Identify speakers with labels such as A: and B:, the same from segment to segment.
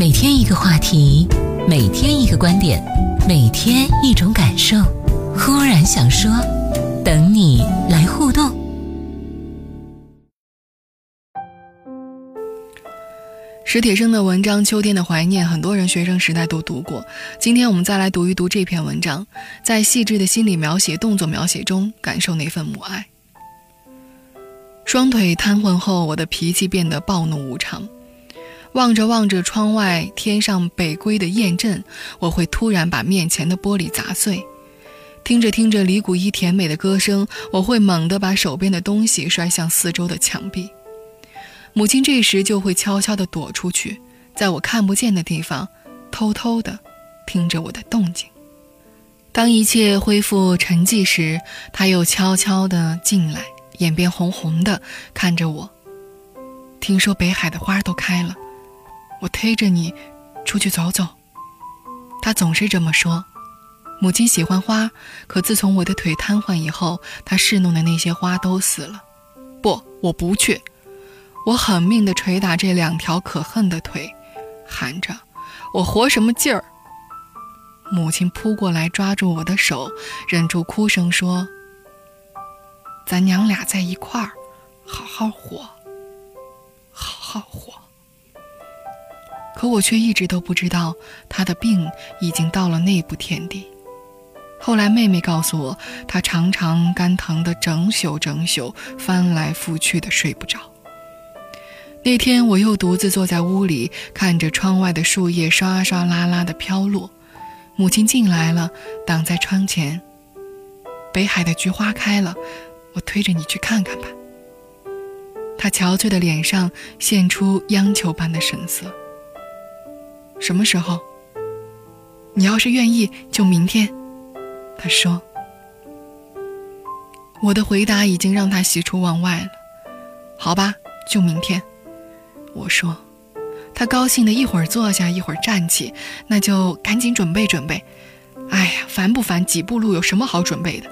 A: 每天一个话题，每天一个观点，每天一种感受。忽然想说，等你来互动。
B: 史铁生的文章《秋天的怀念》，很多人学生时代都读过。今天我们再来读一读这篇文章，在细致的心理描写、动作描写中，感受那份母爱。双腿瘫痪后，我的脾气变得暴怒无常。望着望着窗外天上北归的雁阵，我会突然把面前的玻璃砸碎；听着听着李谷一甜美的歌声，我会猛地把手边的东西摔向四周的墙壁。母亲这时就会悄悄地躲出去，在我看不见的地方，偷偷地听着我的动静。当一切恢复沉寂时，她又悄悄地进来。眼边红红的，看着我。听说北海的花都开了，我推着你出去走走。他总是这么说。母亲喜欢花，可自从我的腿瘫痪以后，她侍弄的那些花都死了。不，我不去。我狠命地捶打这两条可恨的腿，喊着：“我活什么劲儿？”母亲扑过来抓住我的手，忍住哭声说。咱娘俩在一块儿，好好活，好好活。可我却一直都不知道，他的病已经到了那步田地。后来妹妹告诉我，她常常肝疼的整宿整宿，翻来覆去的睡不着。那天我又独自坐在屋里，看着窗外的树叶刷刷啦啦的飘落。母亲进来了，挡在窗前。北海的菊花开了。我推着你去看看吧。他憔悴的脸上现出央求般的神色。什么时候？你要是愿意，就明天。他说。我的回答已经让他喜出望外了。好吧，就明天。我说。他高兴的一会儿坐下，一会儿站起。那就赶紧准备准备。哎呀，烦不烦？几步路有什么好准备的？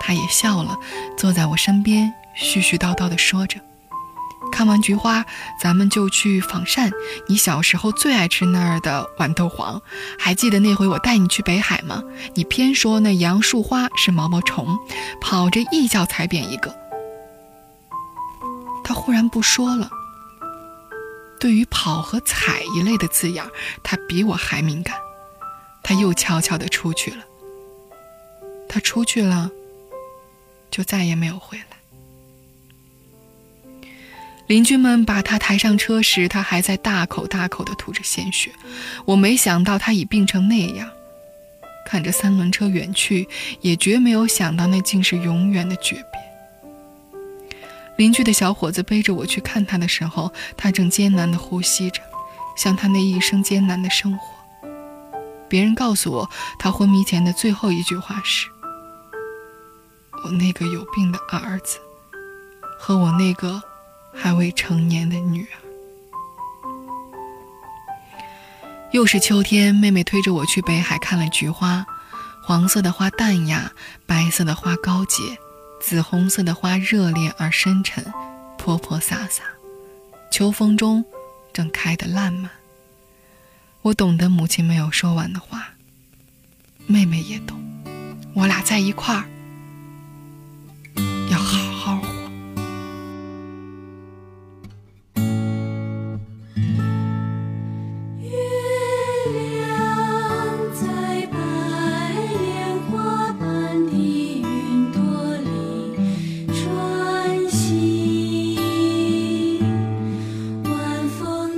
B: 他也笑了，坐在我身边，絮絮叨叨地说着：“看完菊花，咱们就去仿膳。你小时候最爱吃那儿的豌豆黄，还记得那回我带你去北海吗？你偏说那杨树花是毛毛虫，跑着一脚踩扁一个。”他忽然不说了。对于“跑”和“踩”一类的字眼，他比我还敏感。他又悄悄地出去了。他出去了。就再也没有回来。邻居们把他抬上车时，他还在大口大口地吐着鲜血。我没想到他已病成那样。看着三轮车远去，也绝没有想到那竟是永远的诀别。邻居的小伙子背着我去看他的时候，他正艰难地呼吸着，像他那一生艰难的生活。别人告诉我，他昏迷前的最后一句话是。我那个有病的儿子，和我那个还未成年的女儿。又是秋天，妹妹推着我去北海看了菊花，黄色的花淡雅，白色的花高洁，紫红色的花热烈而深沉，泼泼洒洒，秋风中正开得烂漫。我懂得母亲没有说完的话，妹妹也懂，我俩在一块儿。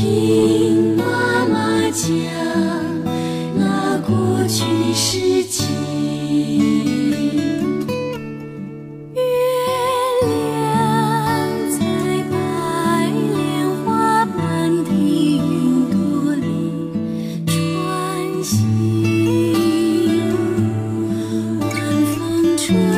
C: 听妈妈讲那过去的事情，月亮在白莲花般的云朵里穿行。看风吹。